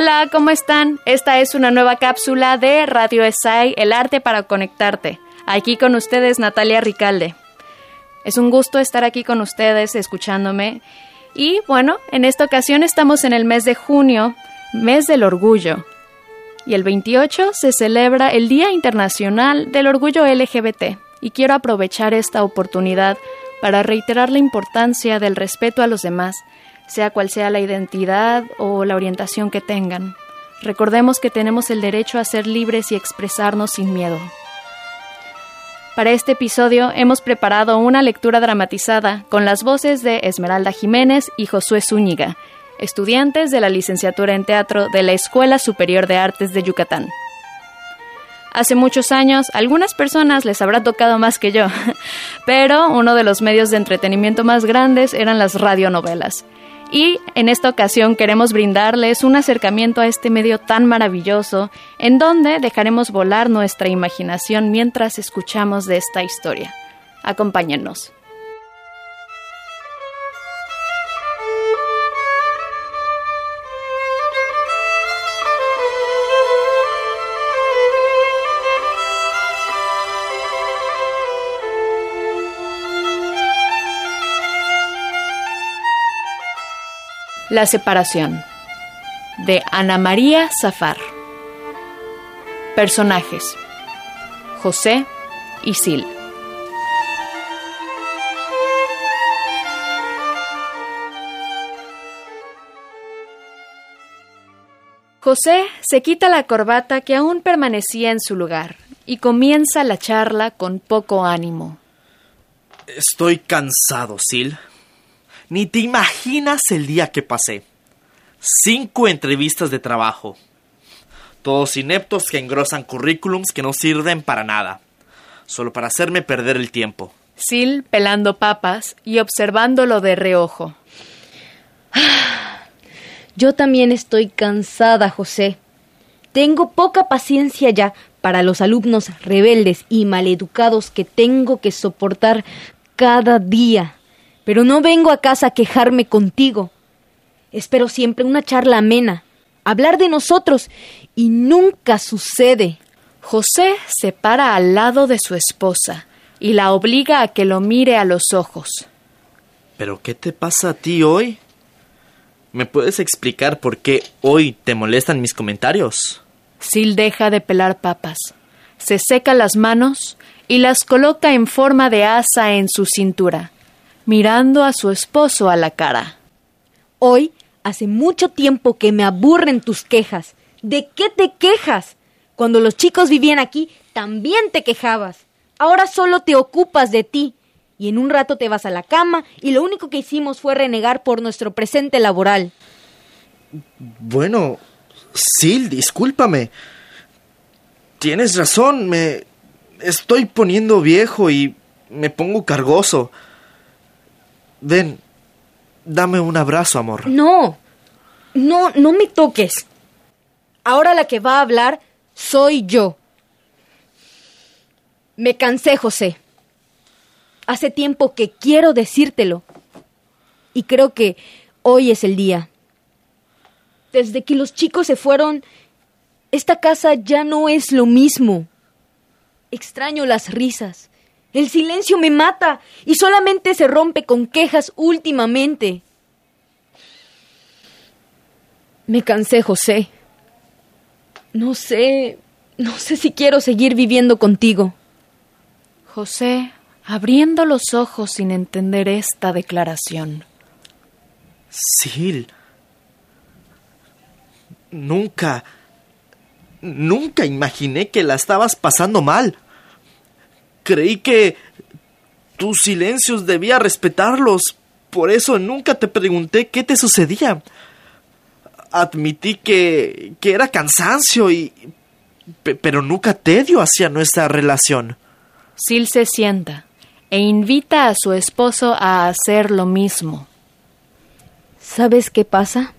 Hola, ¿cómo están? Esta es una nueva cápsula de Radio ESAI, el arte para conectarte. Aquí con ustedes Natalia Ricalde. Es un gusto estar aquí con ustedes escuchándome. Y bueno, en esta ocasión estamos en el mes de junio, mes del orgullo. Y el 28 se celebra el Día Internacional del Orgullo LGBT. Y quiero aprovechar esta oportunidad para reiterar la importancia del respeto a los demás sea cual sea la identidad o la orientación que tengan. Recordemos que tenemos el derecho a ser libres y expresarnos sin miedo. Para este episodio hemos preparado una lectura dramatizada con las voces de Esmeralda Jiménez y Josué Zúñiga, estudiantes de la licenciatura en teatro de la Escuela Superior de Artes de Yucatán. Hace muchos años, algunas personas les habrá tocado más que yo, pero uno de los medios de entretenimiento más grandes eran las radionovelas. Y en esta ocasión queremos brindarles un acercamiento a este medio tan maravilloso, en donde dejaremos volar nuestra imaginación mientras escuchamos de esta historia. Acompáñennos. La separación de Ana María Zafar. Personajes: José y Sil. José se quita la corbata que aún permanecía en su lugar y comienza la charla con poco ánimo. Estoy cansado, Sil. Ni te imaginas el día que pasé. Cinco entrevistas de trabajo. Todos ineptos que engrosan currículums que no sirven para nada. Solo para hacerme perder el tiempo. Sil pelando papas y observándolo de reojo. Yo también estoy cansada, José. Tengo poca paciencia ya para los alumnos rebeldes y maleducados que tengo que soportar cada día pero no vengo a casa a quejarme contigo. Espero siempre una charla amena, hablar de nosotros, y nunca sucede. José se para al lado de su esposa y la obliga a que lo mire a los ojos. ¿Pero qué te pasa a ti hoy? ¿Me puedes explicar por qué hoy te molestan mis comentarios? Sil deja de pelar papas, se seca las manos y las coloca en forma de asa en su cintura mirando a su esposo a la cara. Hoy hace mucho tiempo que me aburren tus quejas. ¿De qué te quejas? Cuando los chicos vivían aquí, también te quejabas. Ahora solo te ocupas de ti. Y en un rato te vas a la cama y lo único que hicimos fue renegar por nuestro presente laboral. Bueno, Sil, discúlpame. Tienes razón, me estoy poniendo viejo y me pongo cargoso. Ven, dame un abrazo, amor. No, no, no me toques. Ahora la que va a hablar soy yo. Me cansé, José. Hace tiempo que quiero decírtelo. Y creo que hoy es el día. Desde que los chicos se fueron, esta casa ya no es lo mismo. Extraño las risas, el silencio me mata y solamente se rompe con quejas últimamente. Me cansé, José. No sé, no sé si quiero seguir viviendo contigo. José, abriendo los ojos sin entender esta declaración. Sil. Nunca, nunca imaginé que la estabas pasando mal. Creí que... tus silencios debía respetarlos. Por eso nunca te pregunté qué te sucedía. Admití que, que era cansancio y... pero nunca tedio hacia nuestra relación. Sil se sienta e invita a su esposo a hacer lo mismo. ¿Sabes qué pasa?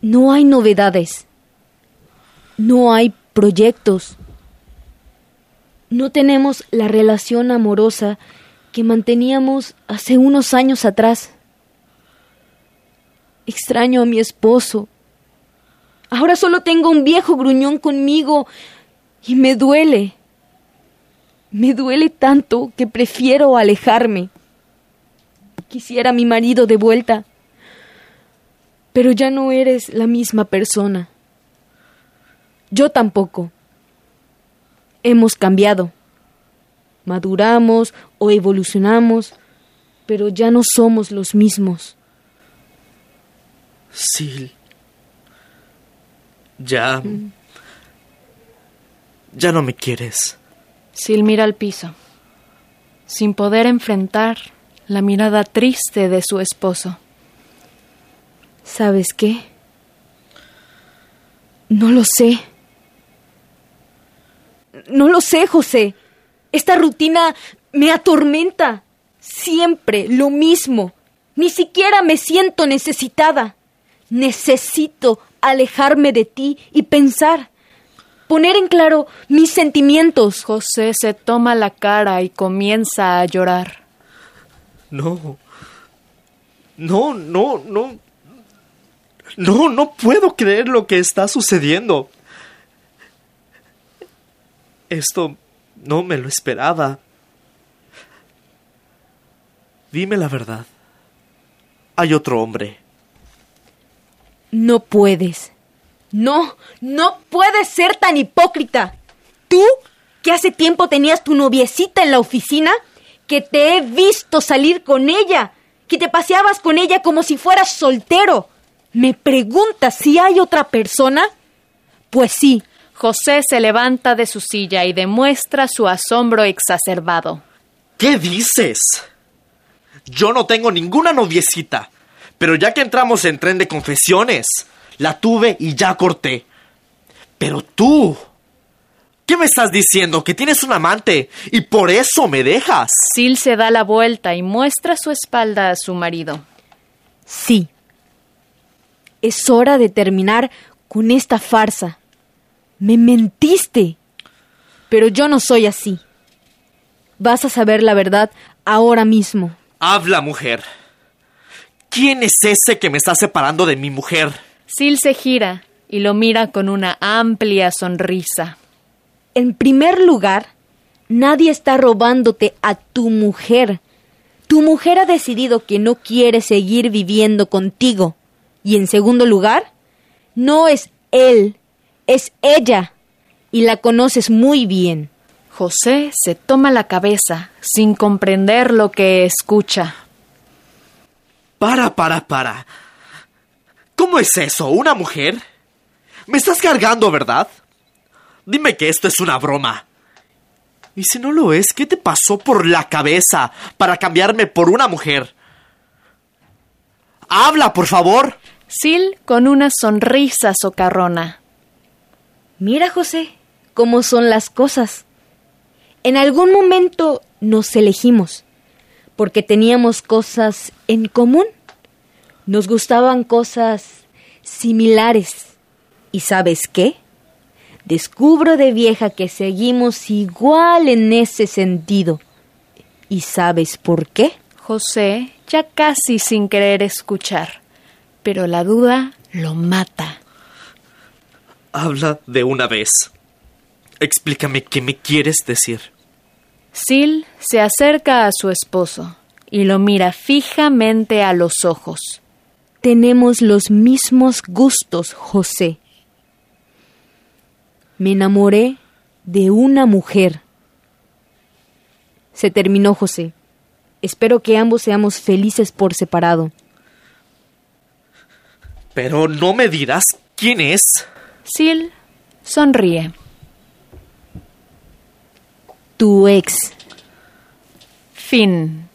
No hay novedades. No hay proyectos. No tenemos la relación amorosa que manteníamos hace unos años atrás. Extraño a mi esposo. Ahora solo tengo un viejo gruñón conmigo y me duele. Me duele tanto que prefiero alejarme. Quisiera a mi marido de vuelta, pero ya no eres la misma persona. Yo tampoco. Hemos cambiado. Maduramos o evolucionamos, pero ya no somos los mismos. Sí. Ya. Ya no me quieres. Sil mira al piso, sin poder enfrentar la mirada triste de su esposo. ¿Sabes qué? No lo sé. No lo sé, José. Esta rutina me atormenta. Siempre lo mismo. Ni siquiera me siento necesitada. Necesito alejarme de ti y pensar poner en claro mis sentimientos. José se toma la cara y comienza a llorar. No. No, no, no. No, no puedo creer lo que está sucediendo. Esto no me lo esperaba. Dime la verdad. Hay otro hombre. No puedes. No, no puedes ser tan hipócrita. Tú, que hace tiempo tenías tu noviecita en la oficina, que te he visto salir con ella, que te paseabas con ella como si fueras soltero. ¿Me preguntas si hay otra persona? Pues sí. José se levanta de su silla y demuestra su asombro exacerbado. ¿Qué dices? Yo no tengo ninguna noviecita. Pero ya que entramos en tren de confesiones, la tuve y ya corté. Pero tú... ¿Qué me estás diciendo? Que tienes un amante y por eso me dejas. Sil se da la vuelta y muestra su espalda a su marido. Sí. Es hora de terminar con esta farsa. Me mentiste. Pero yo no soy así. Vas a saber la verdad ahora mismo. Habla, mujer. ¿Quién es ese que me está separando de mi mujer? Sil se gira y lo mira con una amplia sonrisa. En primer lugar, nadie está robándote a tu mujer. Tu mujer ha decidido que no quiere seguir viviendo contigo. Y en segundo lugar, no es él, es ella. Y la conoces muy bien. José se toma la cabeza sin comprender lo que escucha. Para, para, para. ¿Cómo es eso? ¿Una mujer? Me estás cargando, ¿verdad? Dime que esto es una broma. Y si no lo es, ¿qué te pasó por la cabeza para cambiarme por una mujer? Habla, por favor. Sil con una sonrisa socarrona. Mira, José, cómo son las cosas. En algún momento nos elegimos, porque teníamos cosas en común. Nos gustaban cosas similares. ¿Y sabes qué? Descubro de vieja que seguimos igual en ese sentido. ¿Y sabes por qué? José, ya casi sin querer escuchar, pero la duda lo mata. Habla de una vez. Explícame qué me quieres decir. Sil se acerca a su esposo y lo mira fijamente a los ojos. Tenemos los mismos gustos, José. Me enamoré de una mujer. Se terminó, José. Espero que ambos seamos felices por separado. Pero no me dirás quién es. Sil sonríe. tu ex. Fin.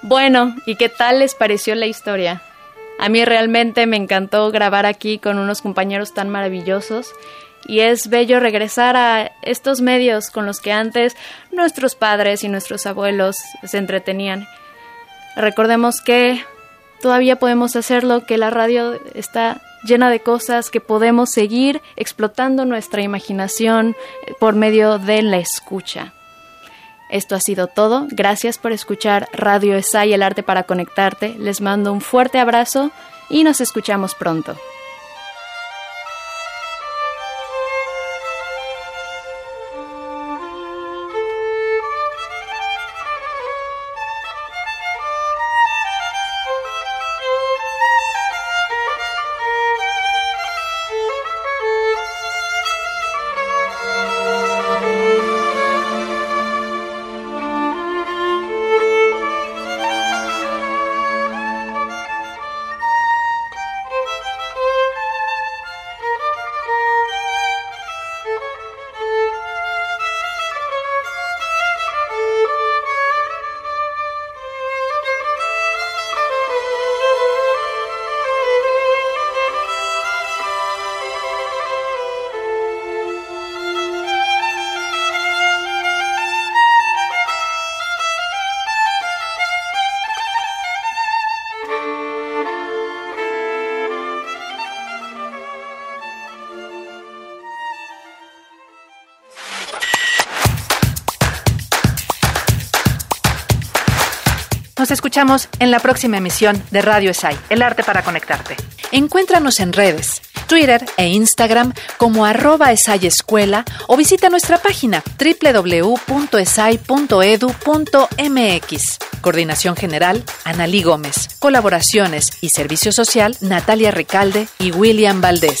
Bueno, ¿y qué tal les pareció la historia? A mí realmente me encantó grabar aquí con unos compañeros tan maravillosos y es bello regresar a estos medios con los que antes nuestros padres y nuestros abuelos se entretenían. Recordemos que todavía podemos hacerlo, que la radio está llena de cosas que podemos seguir explotando nuestra imaginación por medio de la escucha. Esto ha sido todo. Gracias por escuchar Radio ESAI, el arte para conectarte. Les mando un fuerte abrazo y nos escuchamos pronto. En la próxima emisión de Radio ESAI, El Arte para Conectarte. Encuéntranos en redes, Twitter e Instagram como arroba Escuela o visita nuestra página www.esai.edu.mx. Coordinación General, Analí Gómez. Colaboraciones y Servicio Social, Natalia Recalde y William Valdés.